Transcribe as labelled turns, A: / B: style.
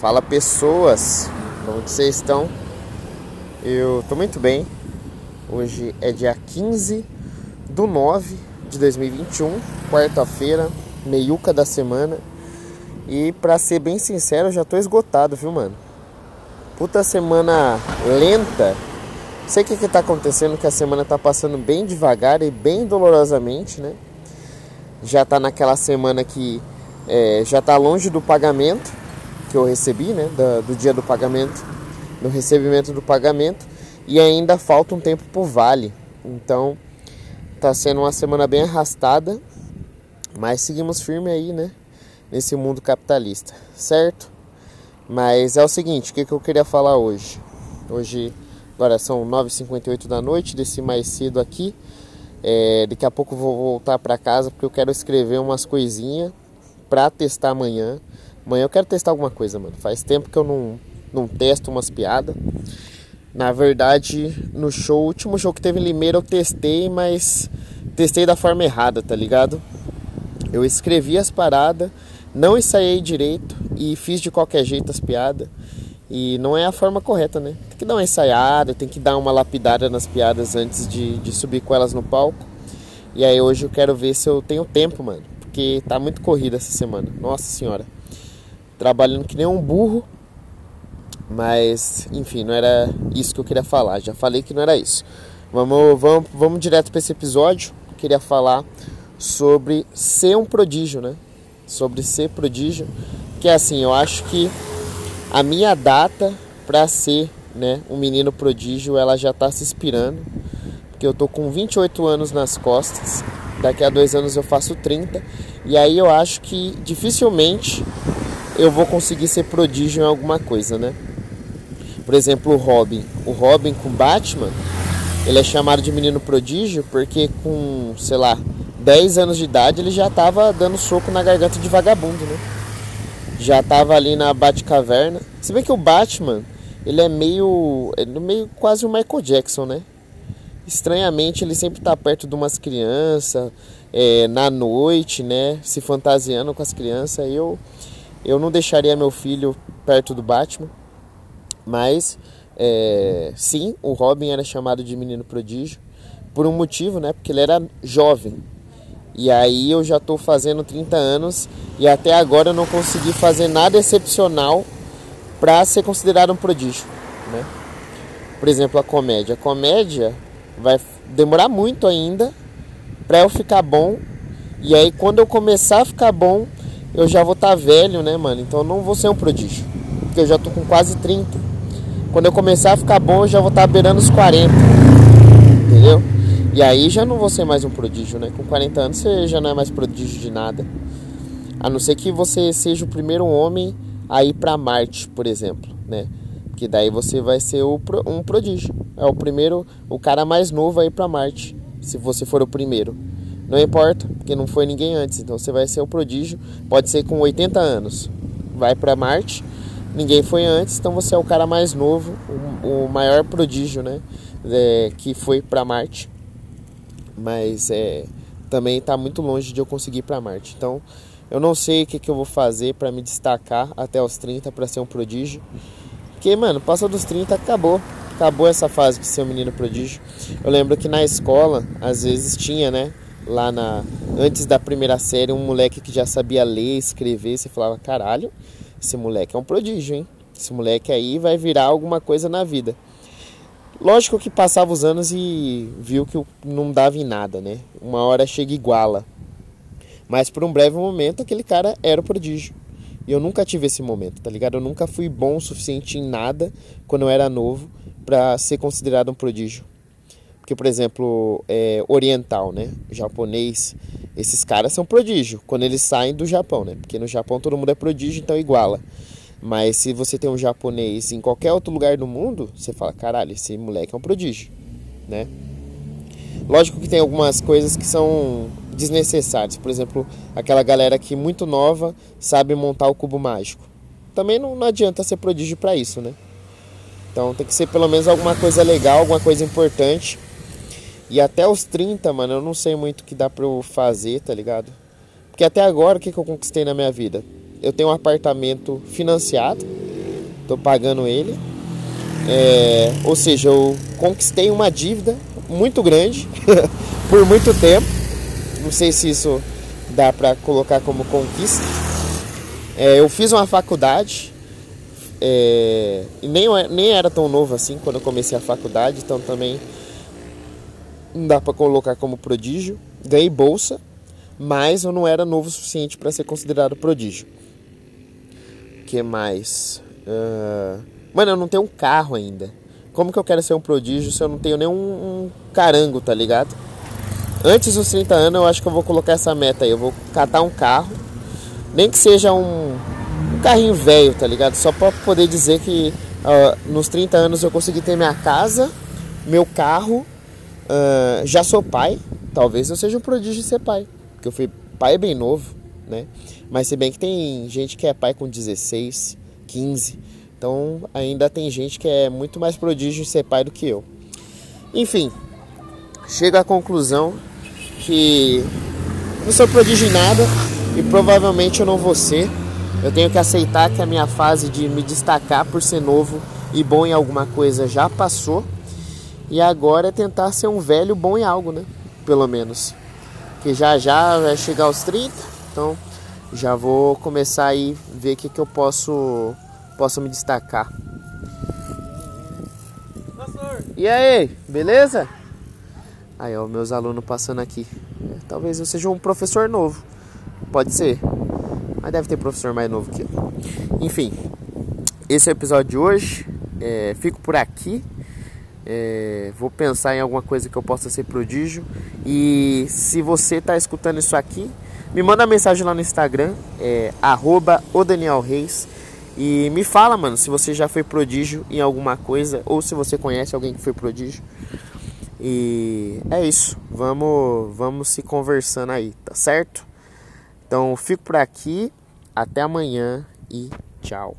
A: Fala pessoas, como vocês estão? Eu tô muito bem. Hoje é dia 15 do 9 de 2021, quarta-feira, meiuca da semana. E pra ser bem sincero, eu já tô esgotado, viu, mano? Puta semana lenta. Sei o que, que tá acontecendo, que a semana tá passando bem devagar e bem dolorosamente, né? Já tá naquela semana que é, já tá longe do pagamento que eu recebi, né, do dia do pagamento, do recebimento do pagamento, e ainda falta um tempo pro vale. Então, tá sendo uma semana bem arrastada, mas seguimos firme aí, né, nesse mundo capitalista, certo? Mas é o seguinte, o que, que eu queria falar hoje? Hoje, agora são 9h58 da noite, desci mais cedo aqui. É, daqui a pouco vou voltar para casa porque eu quero escrever umas coisinhas para testar amanhã. Amanhã eu quero testar alguma coisa, mano. Faz tempo que eu não, não testo umas piadas. Na verdade, no show, o último show que teve em Limeira eu testei, mas testei da forma errada, tá ligado? Eu escrevi as paradas, não ensaiei direito e fiz de qualquer jeito as piadas. E não é a forma correta, né? Tem que dar uma ensaiada, tem que dar uma lapidada nas piadas antes de, de subir com elas no palco. E aí hoje eu quero ver se eu tenho tempo, mano. Porque tá muito corrida essa semana. Nossa senhora trabalhando que nem um burro. Mas, enfim, não era isso que eu queria falar. Já falei que não era isso. Vamos, vamos, vamos direto para esse episódio. Eu queria falar sobre ser um prodígio, né? Sobre ser prodígio. Que é assim, eu acho que a minha data para ser né, um menino prodígio, ela já está se inspirando. Porque eu tô com 28 anos nas costas. Daqui a dois anos eu faço 30. E aí eu acho que dificilmente eu vou conseguir ser prodígio em alguma coisa, né? Por exemplo, o Robin. O Robin com Batman, ele é chamado de menino prodígio porque com, sei lá, 10 anos de idade ele já estava dando soco na garganta de vagabundo, né? Já estava ali na Batcaverna. Se bem que o Batman, ele é meio, é meio quase o Michael Jackson, né? Estranhamente ele sempre está perto de umas crianças, é, na noite, né? Se fantasiando com as crianças. Eu eu não deixaria meu filho perto do Batman, mas é, sim, o Robin era chamado de menino prodígio por um motivo, né? Porque ele era jovem. E aí eu já estou fazendo 30 anos e até agora eu não consegui fazer nada excepcional para ser considerado um prodígio, né? Por exemplo, a comédia. A comédia vai demorar muito ainda para eu ficar bom. E aí quando eu começar a ficar bom, eu já vou estar tá velho, né, mano? Então eu não vou ser um prodígio. Porque eu já tô com quase 30. Quando eu começar a ficar bom, eu já vou estar tá beirando os 40. Entendeu? E aí já não vou ser mais um prodígio, né? Com 40 anos você já não é mais prodígio de nada. A não ser que você seja o primeiro homem a ir para Marte, por exemplo, né? Que daí você vai ser um prodígio. É o primeiro, o cara mais novo a ir para Marte, se você for o primeiro. Não importa, porque não foi ninguém antes. Então você vai ser o prodígio, pode ser com 80 anos. Vai para Marte, ninguém foi antes, então você é o cara mais novo, o, o maior prodígio, né? É, que foi para Marte. Mas é, também está muito longe de eu conseguir ir para Marte. Então eu não sei o que, que eu vou fazer para me destacar até os 30 para ser um prodígio. Porque, mano, passa dos 30, acabou. Acabou essa fase de ser um menino prodígio. Eu lembro que na escola, às vezes tinha, né? Lá na antes da primeira série, um moleque que já sabia ler, escrever, você falava, caralho, esse moleque é um prodígio, hein? Esse moleque aí vai virar alguma coisa na vida. Lógico que passava os anos e viu que não dava em nada, né? Uma hora chega iguala. Mas por um breve momento aquele cara era o prodígio. E eu nunca tive esse momento, tá ligado? Eu nunca fui bom o suficiente em nada quando eu era novo para ser considerado um prodígio. Porque, por exemplo, é, oriental, né? Japonês, esses caras são prodígio quando eles saem do Japão, né? Porque no Japão todo mundo é prodígio, então iguala. Mas se você tem um japonês em qualquer outro lugar do mundo, você fala, caralho, esse moleque é um prodígio, né? Lógico que tem algumas coisas que são desnecessárias. Por exemplo, aquela galera que muito nova sabe montar o cubo mágico. Também não, não adianta ser prodígio para isso, né? Então tem que ser pelo menos alguma coisa legal, alguma coisa importante e até os 30, mano, eu não sei muito o que dá pra eu fazer, tá ligado? Porque até agora, o que, que eu conquistei na minha vida? Eu tenho um apartamento financiado, tô pagando ele. É, ou seja, eu conquistei uma dívida muito grande por muito tempo. Não sei se isso dá para colocar como conquista. É, eu fiz uma faculdade é, e nem, nem era tão novo assim quando eu comecei a faculdade, então também não dá para colocar como prodígio. Ganhei bolsa, mas eu não era novo o suficiente para ser considerado prodígio. que mais? Uh... Mano, eu não tenho um carro ainda. Como que eu quero ser um prodígio se eu não tenho nenhum um carango, tá ligado? Antes dos 30 anos, eu acho que eu vou colocar essa meta aí. Eu vou catar um carro, nem que seja um, um carrinho velho, tá ligado? Só pra poder dizer que uh, nos 30 anos eu consegui ter minha casa, meu carro, uh, já sou pai. Talvez eu seja um prodígio de ser pai, porque eu fui pai bem novo, né? Mas se bem que tem gente que é pai com 16, 15. Então ainda tem gente que é muito mais prodígio de ser pai do que eu. Enfim, chego à conclusão que não sou prodígio em nada e provavelmente eu não vou ser. Eu tenho que aceitar que a minha fase de me destacar por ser novo e bom em alguma coisa já passou. E agora é tentar ser um velho bom em algo, né? Pelo menos. Que já já vai chegar aos 30, então já vou começar aí ver o que, que eu posso, posso me destacar. E aí, beleza? Aí, ó, meus alunos passando aqui. Talvez eu seja um professor novo. Pode ser. Mas deve ter professor mais novo que eu. Enfim, esse é o episódio de hoje. É, fico por aqui. É, vou pensar em alguma coisa que eu possa ser prodígio. E se você está escutando isso aqui, me manda mensagem lá no Instagram, é, arroba o Daniel Reis. E me fala, mano, se você já foi prodígio em alguma coisa ou se você conhece alguém que foi prodígio. E é isso. Vamos, vamos se conversando aí, tá certo? Então fico por aqui. Até amanhã e tchau.